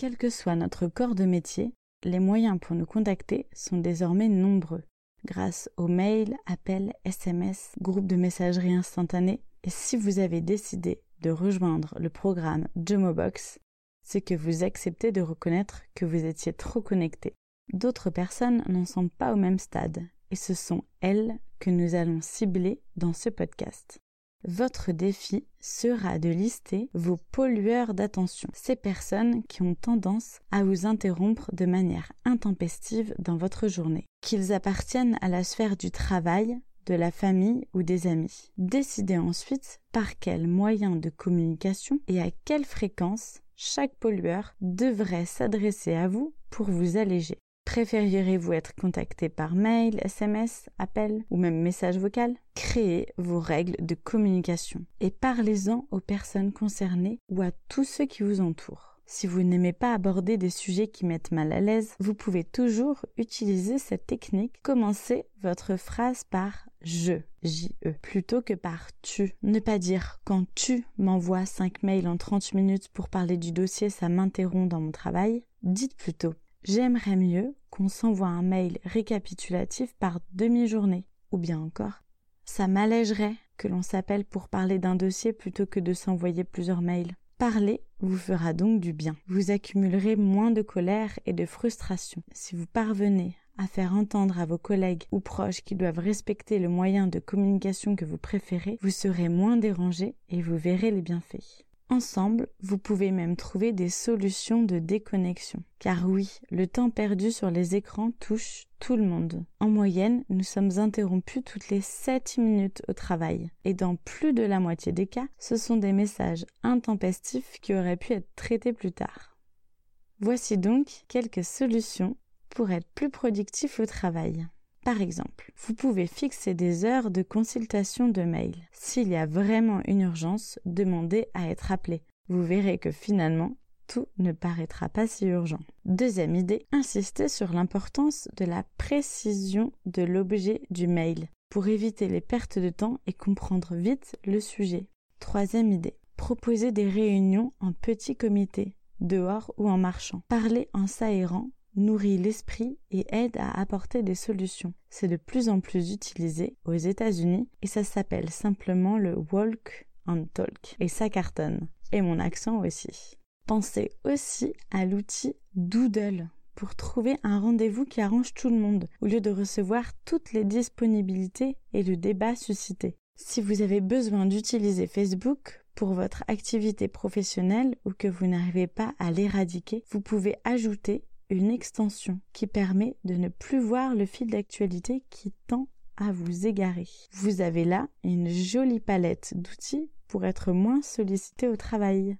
Quel que soit notre corps de métier, les moyens pour nous contacter sont désormais nombreux. Grâce aux mails, appels, SMS, groupes de messagerie instantanée, et si vous avez décidé de rejoindre le programme Jomobox, c'est que vous acceptez de reconnaître que vous étiez trop connecté. D'autres personnes n'en sont pas au même stade, et ce sont elles que nous allons cibler dans ce podcast. Votre défi sera de lister vos pollueurs d'attention, ces personnes qui ont tendance à vous interrompre de manière intempestive dans votre journée, qu'ils appartiennent à la sphère du travail, de la famille ou des amis. Décidez ensuite par quels moyens de communication et à quelle fréquence chaque pollueur devrait s'adresser à vous pour vous alléger. Préféreriez-vous être contacté par mail, SMS, appel ou même message vocal? Créez vos règles de communication et parlez-en aux personnes concernées ou à tous ceux qui vous entourent. Si vous n'aimez pas aborder des sujets qui mettent mal à l'aise, vous pouvez toujours utiliser cette technique. Commencez votre phrase par je, J-E, plutôt que par tu. Ne pas dire quand tu m'envoies 5 mails en 30 minutes pour parler du dossier, ça m'interrompt dans mon travail. Dites plutôt J'aimerais mieux qu'on s'envoie un mail récapitulatif par demi-journée. Ou bien encore, ça m'allégerait que l'on s'appelle pour parler d'un dossier plutôt que de s'envoyer plusieurs mails. Parler vous fera donc du bien. Vous accumulerez moins de colère et de frustration. Si vous parvenez à faire entendre à vos collègues ou proches qui doivent respecter le moyen de communication que vous préférez, vous serez moins dérangé et vous verrez les bienfaits. Ensemble, vous pouvez même trouver des solutions de déconnexion. Car oui, le temps perdu sur les écrans touche tout le monde. En moyenne, nous sommes interrompus toutes les 7 minutes au travail. Et dans plus de la moitié des cas, ce sont des messages intempestifs qui auraient pu être traités plus tard. Voici donc quelques solutions pour être plus productif au travail. Par exemple, vous pouvez fixer des heures de consultation de mail. S'il y a vraiment une urgence, demandez à être appelé. Vous verrez que finalement, tout ne paraîtra pas si urgent. Deuxième idée, insistez sur l'importance de la précision de l'objet du mail pour éviter les pertes de temps et comprendre vite le sujet. Troisième idée, proposez des réunions en petits comités, dehors ou en marchant. Parlez en s'aérant nourrit l'esprit et aide à apporter des solutions. C'est de plus en plus utilisé aux États-Unis et ça s'appelle simplement le walk and talk et ça cartonne. Et mon accent aussi. Pensez aussi à l'outil Doodle pour trouver un rendez-vous qui arrange tout le monde au lieu de recevoir toutes les disponibilités et le débat suscité. Si vous avez besoin d'utiliser Facebook pour votre activité professionnelle ou que vous n'arrivez pas à l'éradiquer, vous pouvez ajouter une extension qui permet de ne plus voir le fil d'actualité qui tend à vous égarer. Vous avez là une jolie palette d'outils pour être moins sollicité au travail.